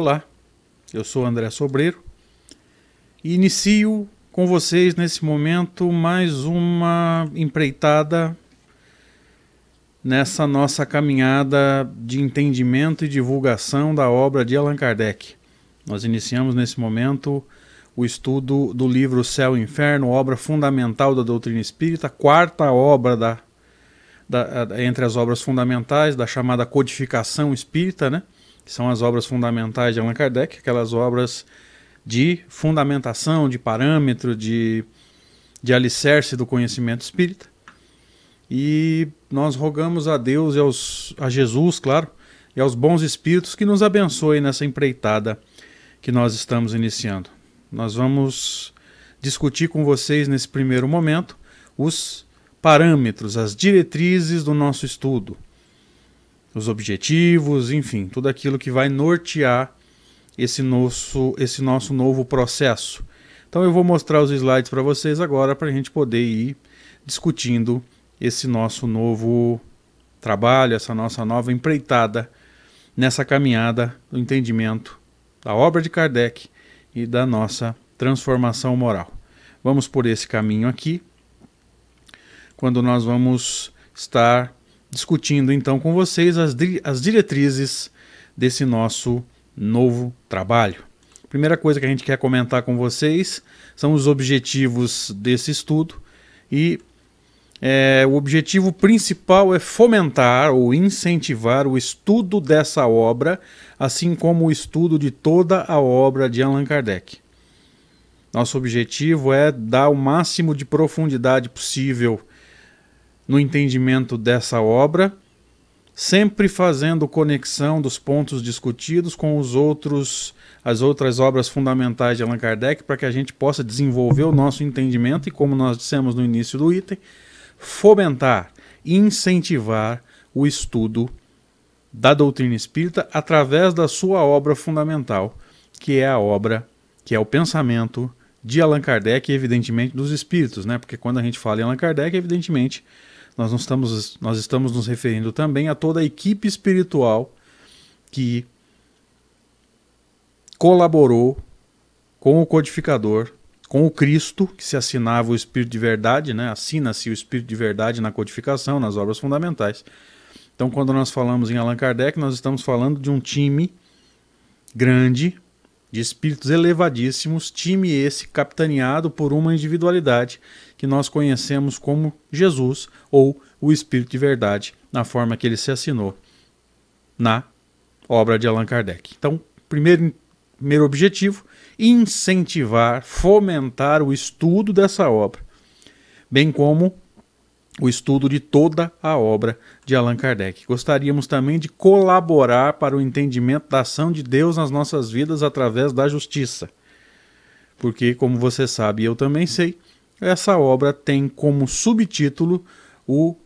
Olá, eu sou André Sobreiro e inicio com vocês nesse momento mais uma empreitada nessa nossa caminhada de entendimento e divulgação da obra de Allan Kardec. Nós iniciamos nesse momento o estudo do livro Céu e Inferno, obra fundamental da doutrina espírita, quarta obra da, da, entre as obras fundamentais da chamada codificação espírita, né? São as obras fundamentais de Allan Kardec, aquelas obras de fundamentação, de parâmetro, de, de alicerce do conhecimento espírita. E nós rogamos a Deus e aos, a Jesus, claro, e aos bons espíritos que nos abençoem nessa empreitada que nós estamos iniciando. Nós vamos discutir com vocês nesse primeiro momento os parâmetros, as diretrizes do nosso estudo os objetivos, enfim, tudo aquilo que vai nortear esse nosso, esse nosso novo processo. Então eu vou mostrar os slides para vocês agora para a gente poder ir discutindo esse nosso novo trabalho, essa nossa nova empreitada nessa caminhada do entendimento da obra de Kardec e da nossa transformação moral. Vamos por esse caminho aqui, quando nós vamos estar discutindo então com vocês as, as diretrizes desse nosso novo trabalho. Primeira coisa que a gente quer comentar com vocês são os objetivos desse estudo e é, o objetivo principal é fomentar ou incentivar o estudo dessa obra, assim como o estudo de toda a obra de Allan Kardec. Nosso objetivo é dar o máximo de profundidade possível no entendimento dessa obra, sempre fazendo conexão dos pontos discutidos com os outros as outras obras fundamentais de Allan Kardec para que a gente possa desenvolver o nosso entendimento e como nós dissemos no início do item, fomentar, incentivar o estudo da doutrina espírita através da sua obra fundamental, que é a obra, que é o pensamento de Allan Kardec e evidentemente dos espíritos, né? Porque quando a gente fala em Allan Kardec, evidentemente nós, não estamos, nós estamos nos referindo também a toda a equipe espiritual que colaborou com o codificador, com o Cristo, que se assinava o Espírito de Verdade, né? assina-se o Espírito de Verdade na codificação, nas obras fundamentais. Então, quando nós falamos em Allan Kardec, nós estamos falando de um time grande, de espíritos elevadíssimos, time esse capitaneado por uma individualidade que nós conhecemos como Jesus ou o Espírito de Verdade, na forma que ele se assinou na obra de Allan Kardec. Então, primeiro, primeiro objetivo, incentivar, fomentar o estudo dessa obra, bem como o estudo de toda a obra de Allan Kardec. Gostaríamos também de colaborar para o entendimento da ação de Deus nas nossas vidas através da justiça. Porque, como você sabe e eu também sei, essa obra tem como subtítulo o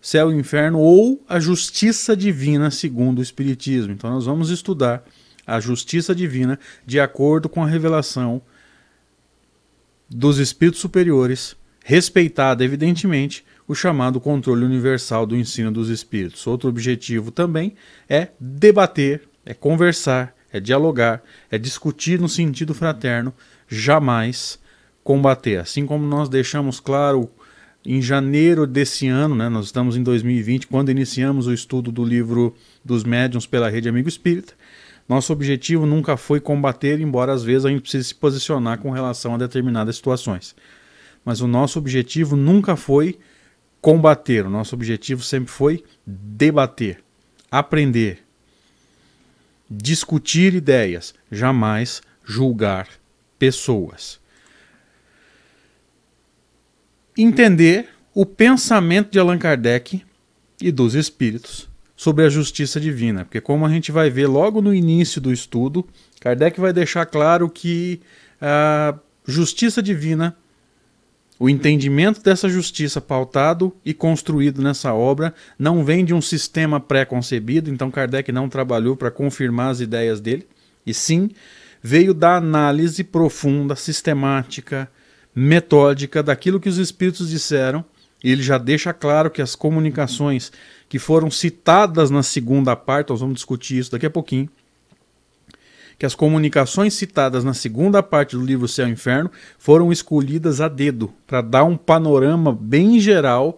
céu e inferno ou a justiça divina segundo o Espiritismo. Então, nós vamos estudar a justiça divina de acordo com a revelação dos espíritos superiores, respeitada, evidentemente, o chamado controle universal do ensino dos espíritos. Outro objetivo também é debater, é conversar, é dialogar, é discutir no sentido fraterno, jamais combater. Assim como nós deixamos claro em janeiro desse ano, né, nós estamos em 2020, quando iniciamos o estudo do livro dos médiuns pela Rede Amigo Espírita, nosso objetivo nunca foi combater, embora às vezes a gente precise se posicionar com relação a determinadas situações. Mas o nosso objetivo nunca foi combater. O nosso objetivo sempre foi debater, aprender, discutir ideias, jamais julgar pessoas. Entender o pensamento de Allan Kardec e dos espíritos sobre a justiça divina, porque como a gente vai ver logo no início do estudo, Kardec vai deixar claro que a justiça divina o entendimento dessa justiça pautado e construído nessa obra não vem de um sistema pré-concebido, então Kardec não trabalhou para confirmar as ideias dele, e sim veio da análise profunda, sistemática, metódica daquilo que os espíritos disseram. E ele já deixa claro que as comunicações que foram citadas na segunda parte, nós vamos discutir isso daqui a pouquinho, que as comunicações citadas na segunda parte do livro Céu e Inferno foram escolhidas a dedo, para dar um panorama bem geral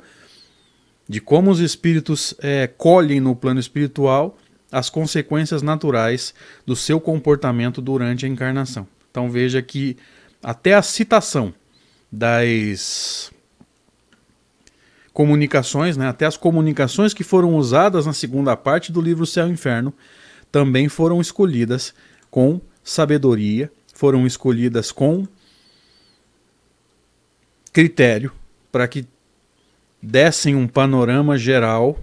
de como os espíritos é, colhem no plano espiritual as consequências naturais do seu comportamento durante a encarnação. Então veja que até a citação das comunicações, né, até as comunicações que foram usadas na segunda parte do livro Céu e Inferno, também foram escolhidas com sabedoria, foram escolhidas com critério para que dessem um panorama geral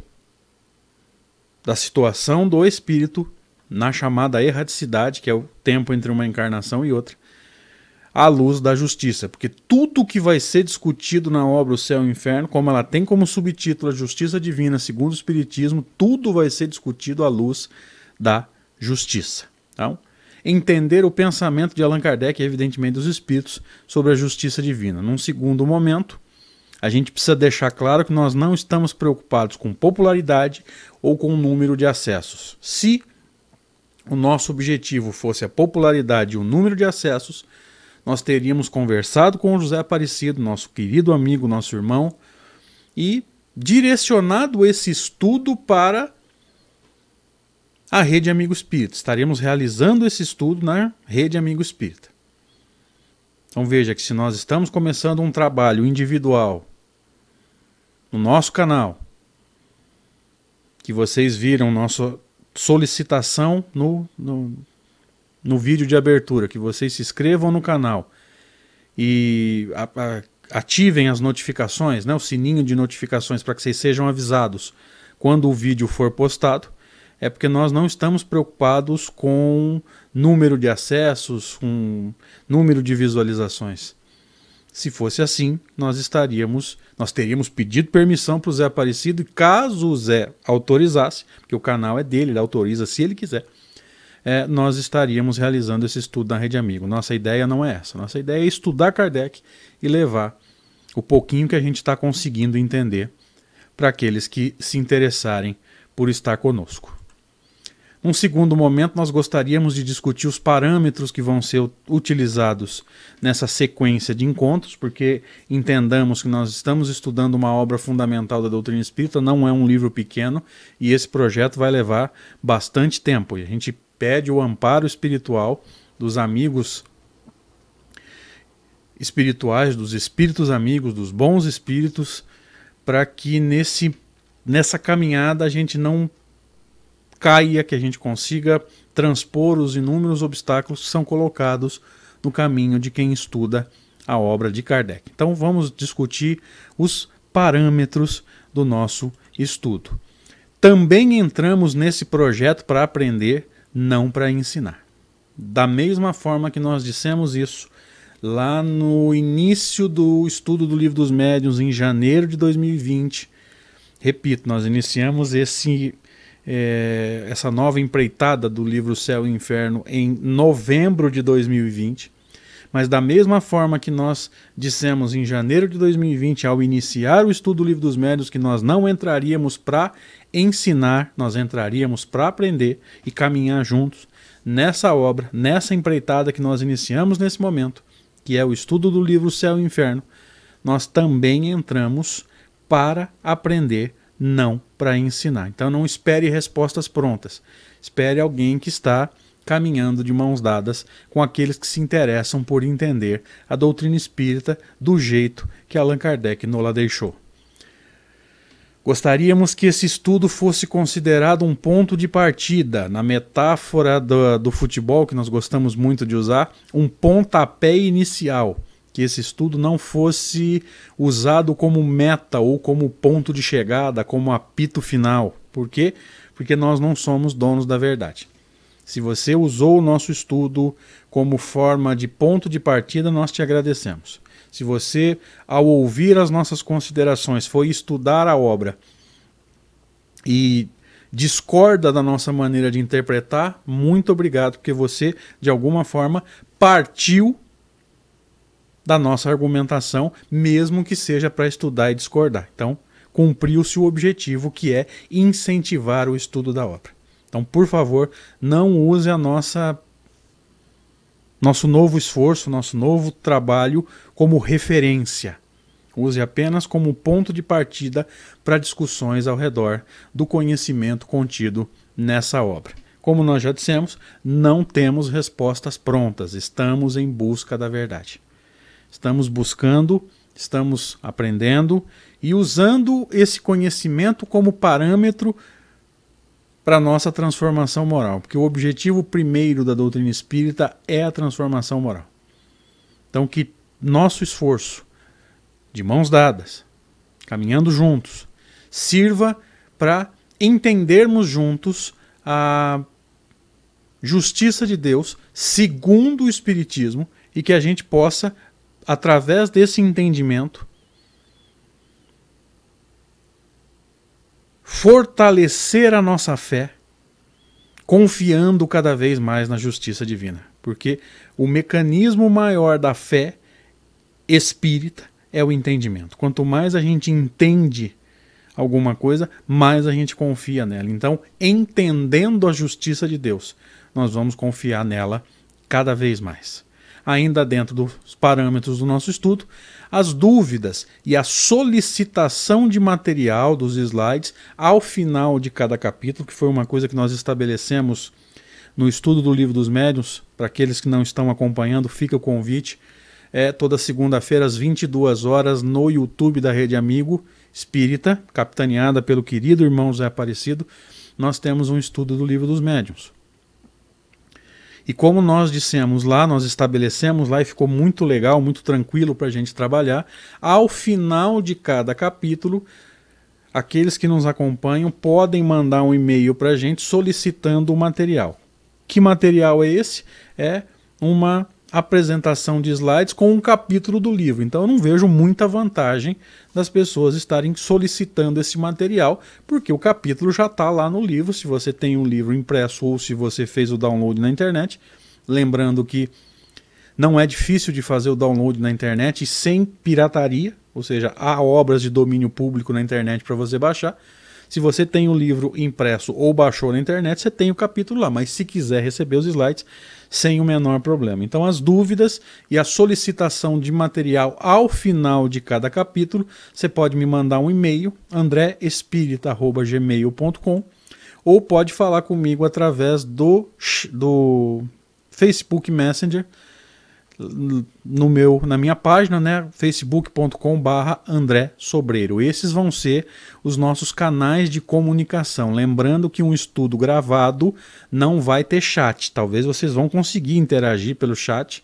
da situação do espírito na chamada erraticidade, que é o tempo entre uma encarnação e outra, à luz da justiça, porque tudo que vai ser discutido na obra O Céu e o Inferno, como ela tem como subtítulo a Justiça Divina segundo o Espiritismo, tudo vai ser discutido à luz da justiça. Então, entender o pensamento de Allan Kardec, evidentemente dos espíritos, sobre a justiça divina. Num segundo momento, a gente precisa deixar claro que nós não estamos preocupados com popularidade ou com o número de acessos. Se o nosso objetivo fosse a popularidade e o número de acessos, nós teríamos conversado com o José Aparecido, nosso querido amigo, nosso irmão, e direcionado esse estudo para a Rede Amigo Espírita. Estaríamos realizando esse estudo na Rede Amigo Espírita. Então veja que se nós estamos começando um trabalho individual no nosso canal, que vocês viram nossa solicitação no, no, no vídeo de abertura, que vocês se inscrevam no canal e a, a, ativem as notificações, né, o sininho de notificações para que vocês sejam avisados quando o vídeo for postado é porque nós não estamos preocupados com número de acessos, com número de visualizações. Se fosse assim, nós estaríamos, nós teríamos pedido permissão para o Zé Aparecido e caso o Zé autorizasse, porque o canal é dele, ele autoriza se ele quiser, é, nós estaríamos realizando esse estudo na Rede Amigo. Nossa ideia não é essa. Nossa ideia é estudar Kardec e levar o pouquinho que a gente está conseguindo entender para aqueles que se interessarem por estar conosco. Num segundo momento, nós gostaríamos de discutir os parâmetros que vão ser utilizados nessa sequência de encontros, porque entendamos que nós estamos estudando uma obra fundamental da doutrina espírita, não é um livro pequeno, e esse projeto vai levar bastante tempo. E a gente pede o amparo espiritual dos amigos espirituais, dos espíritos amigos, dos bons espíritos, para que nesse, nessa caminhada a gente não caia, que a gente consiga transpor os inúmeros obstáculos que são colocados no caminho de quem estuda a obra de Kardec. Então vamos discutir os parâmetros do nosso estudo. Também entramos nesse projeto para aprender, não para ensinar. Da mesma forma que nós dissemos isso lá no início do estudo do Livro dos Médiuns, em janeiro de 2020, repito, nós iniciamos esse é, essa nova empreitada do livro Céu e Inferno em novembro de 2020. Mas da mesma forma que nós dissemos em janeiro de 2020, ao iniciar o estudo do livro dos médios, que nós não entraríamos para ensinar, nós entraríamos para aprender e caminhar juntos nessa obra, nessa empreitada que nós iniciamos nesse momento, que é o estudo do livro Céu e Inferno, nós também entramos para aprender não para ensinar. Então não espere respostas prontas. Espere alguém que está caminhando de mãos dadas com aqueles que se interessam por entender a doutrina espírita do jeito que Allan Kardec nos deixou. Gostaríamos que esse estudo fosse considerado um ponto de partida, na metáfora do, do futebol que nós gostamos muito de usar, um pontapé inicial que esse estudo não fosse usado como meta ou como ponto de chegada, como apito final. Por quê? Porque nós não somos donos da verdade. Se você usou o nosso estudo como forma de ponto de partida, nós te agradecemos. Se você, ao ouvir as nossas considerações, foi estudar a obra e discorda da nossa maneira de interpretar, muito obrigado, porque você, de alguma forma, partiu da nossa argumentação, mesmo que seja para estudar e discordar. Então, cumpriu-se o objetivo que é incentivar o estudo da obra. Então, por favor, não use a nossa nosso novo esforço, nosso novo trabalho como referência. Use apenas como ponto de partida para discussões ao redor do conhecimento contido nessa obra. Como nós já dissemos, não temos respostas prontas, estamos em busca da verdade. Estamos buscando, estamos aprendendo e usando esse conhecimento como parâmetro para nossa transformação moral, porque o objetivo primeiro da doutrina espírita é a transformação moral. Então, que nosso esforço, de mãos dadas, caminhando juntos, sirva para entendermos juntos a justiça de Deus segundo o Espiritismo e que a gente possa, através desse entendimento, fortalecer a nossa fé, confiando cada vez mais na justiça divina. Porque o mecanismo maior da fé espírita é o entendimento. Quanto mais a gente entende alguma coisa, mais a gente confia nela. Então, entendendo a justiça de Deus, nós vamos confiar nela cada vez mais. Ainda dentro dos parâmetros do nosso estudo, as dúvidas e a solicitação de material dos slides ao final de cada capítulo, que foi uma coisa que nós estabelecemos no estudo do livro dos médiuns. Para aqueles que não estão acompanhando, fica o convite. É toda segunda-feira às 22 horas no YouTube da Rede Amigo Espírita, capitaneada pelo querido irmão Zé Aparecido. Nós temos um estudo do livro dos médiuns. E como nós dissemos lá, nós estabelecemos lá e ficou muito legal, muito tranquilo para a gente trabalhar. Ao final de cada capítulo, aqueles que nos acompanham podem mandar um e-mail para a gente solicitando o material. Que material é esse? É uma apresentação de slides com um capítulo do livro. Então eu não vejo muita vantagem das pessoas estarem solicitando esse material, porque o capítulo já está lá no livro. Se você tem um livro impresso ou se você fez o download na internet, lembrando que não é difícil de fazer o download na internet sem pirataria, ou seja, há obras de domínio público na internet para você baixar. Se você tem o livro impresso ou baixou na internet, você tem o capítulo lá, mas se quiser receber os slides, sem o menor problema. Então, as dúvidas e a solicitação de material ao final de cada capítulo, você pode me mandar um e-mail, andréespírita.gmail.com ou pode falar comigo através do, do Facebook Messenger no meu, na minha página, né, facebook.com/barra André Sobreiro. Esses vão ser os nossos canais de comunicação. Lembrando que um estudo gravado não vai ter chat. Talvez vocês vão conseguir interagir pelo chat,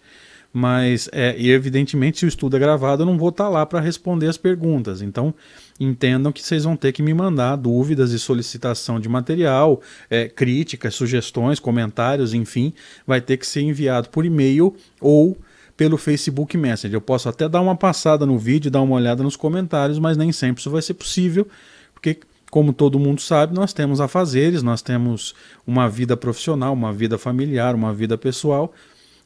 mas é, evidentemente se o estudo é gravado, eu não vou estar tá lá para responder as perguntas. Então entendam que vocês vão ter que me mandar dúvidas e solicitação de material, é, críticas, sugestões, comentários, enfim, vai ter que ser enviado por e-mail ou pelo Facebook Messenger. Eu posso até dar uma passada no vídeo, dar uma olhada nos comentários, mas nem sempre isso vai ser possível, porque como todo mundo sabe, nós temos afazeres, nós temos uma vida profissional, uma vida familiar, uma vida pessoal,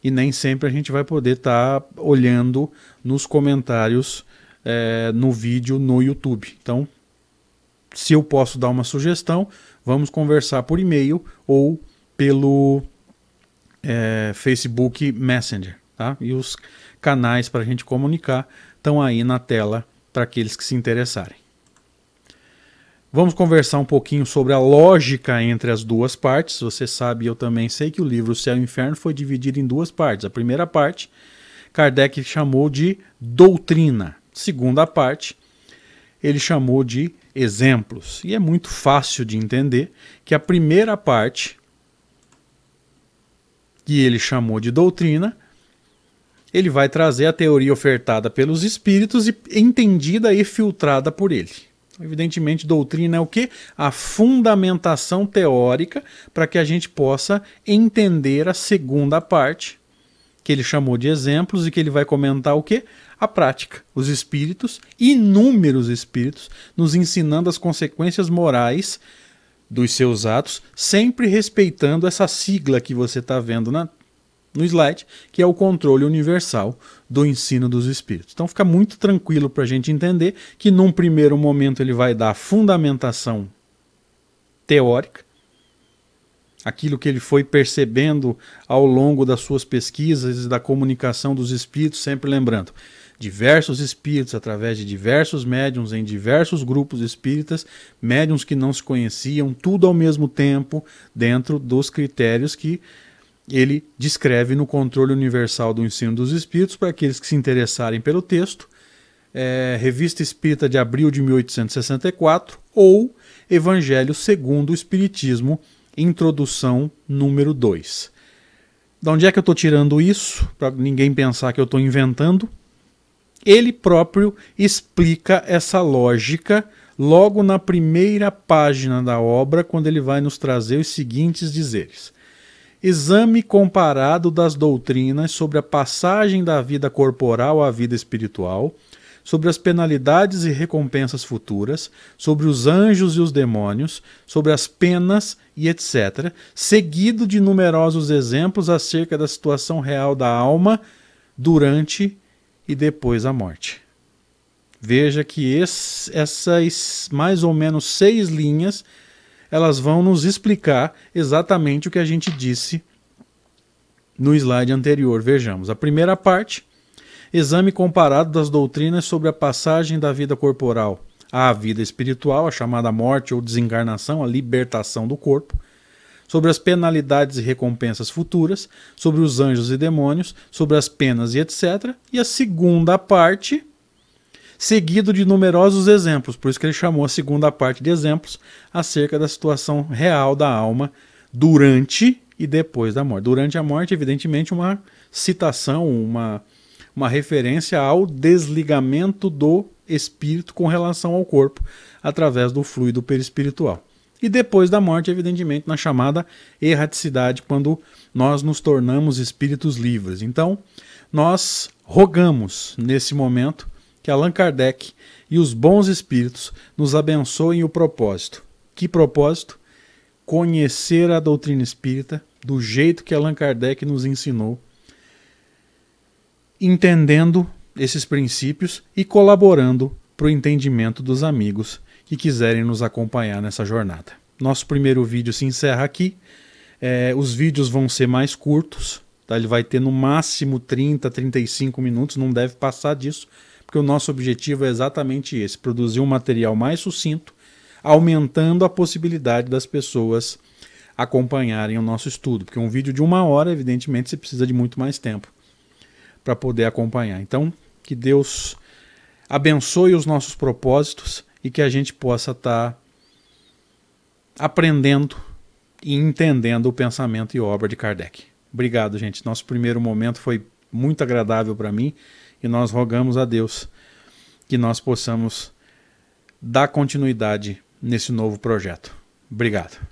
e nem sempre a gente vai poder estar tá olhando nos comentários é, no vídeo no YouTube. Então, se eu posso dar uma sugestão, vamos conversar por e-mail ou pelo é, Facebook Messenger. Tá? E os canais para a gente comunicar estão aí na tela para aqueles que se interessarem. Vamos conversar um pouquinho sobre a lógica entre as duas partes. Você sabe, eu também sei que o livro Céu e Inferno foi dividido em duas partes. A primeira parte, Kardec chamou de doutrina. Segunda parte, ele chamou de exemplos. E é muito fácil de entender que a primeira parte, que ele chamou de doutrina, ele vai trazer a teoria ofertada pelos espíritos e entendida e filtrada por ele. Evidentemente, doutrina é o que? A fundamentação teórica para que a gente possa entender a segunda parte, que ele chamou de exemplos e que ele vai comentar o que? A prática. Os espíritos, inúmeros espíritos, nos ensinando as consequências morais dos seus atos, sempre respeitando essa sigla que você está vendo na, no slide, que é o controle universal do ensino dos espíritos. Então fica muito tranquilo para a gente entender que num primeiro momento ele vai dar fundamentação teórica aquilo que ele foi percebendo ao longo das suas pesquisas e da comunicação dos espíritos, sempre lembrando. Diversos espíritos, através de diversos médiums, em diversos grupos espíritas, médiums que não se conheciam, tudo ao mesmo tempo, dentro dos critérios que ele descreve no Controle Universal do Ensino dos Espíritos, para aqueles que se interessarem pelo texto, é, Revista Espírita de abril de 1864, ou Evangelho segundo o Espiritismo, introdução número 2. De onde é que eu estou tirando isso? Para ninguém pensar que eu estou inventando. Ele próprio explica essa lógica logo na primeira página da obra, quando ele vai nos trazer os seguintes dizeres. Exame comparado das doutrinas sobre a passagem da vida corporal à vida espiritual, sobre as penalidades e recompensas futuras, sobre os anjos e os demônios, sobre as penas e etc., seguido de numerosos exemplos acerca da situação real da alma durante e depois da morte. Veja que esse, essas mais ou menos seis linhas elas vão nos explicar exatamente o que a gente disse no slide anterior. Vejamos, a primeira parte exame comparado das doutrinas sobre a passagem da vida corporal à vida espiritual, a chamada morte ou desencarnação, a libertação do corpo, sobre as penalidades e recompensas futuras, sobre os anjos e demônios, sobre as penas e etc. E a segunda parte, seguido de numerosos exemplos, por isso que ele chamou a segunda parte de exemplos, acerca da situação real da alma durante e depois da morte. Durante a morte, evidentemente, uma citação, uma uma referência ao desligamento do espírito com relação ao corpo através do fluido perispiritual. E depois da morte, evidentemente, na chamada erraticidade, quando nós nos tornamos espíritos livres. Então, nós rogamos nesse momento que Allan Kardec e os bons espíritos nos abençoem o propósito. Que propósito? Conhecer a doutrina espírita do jeito que Allan Kardec nos ensinou entendendo esses princípios e colaborando para o entendimento dos amigos que quiserem nos acompanhar nessa jornada. Nosso primeiro vídeo se encerra aqui. É, os vídeos vão ser mais curtos, tá? ele vai ter no máximo 30, 35 minutos, não deve passar disso, porque o nosso objetivo é exatamente esse: produzir um material mais sucinto, aumentando a possibilidade das pessoas acompanharem o nosso estudo, porque um vídeo de uma hora, evidentemente, você precisa de muito mais tempo para poder acompanhar. Então, que Deus abençoe os nossos propósitos e que a gente possa estar tá aprendendo e entendendo o pensamento e obra de Kardec. Obrigado, gente. Nosso primeiro momento foi muito agradável para mim e nós rogamos a Deus que nós possamos dar continuidade nesse novo projeto. Obrigado.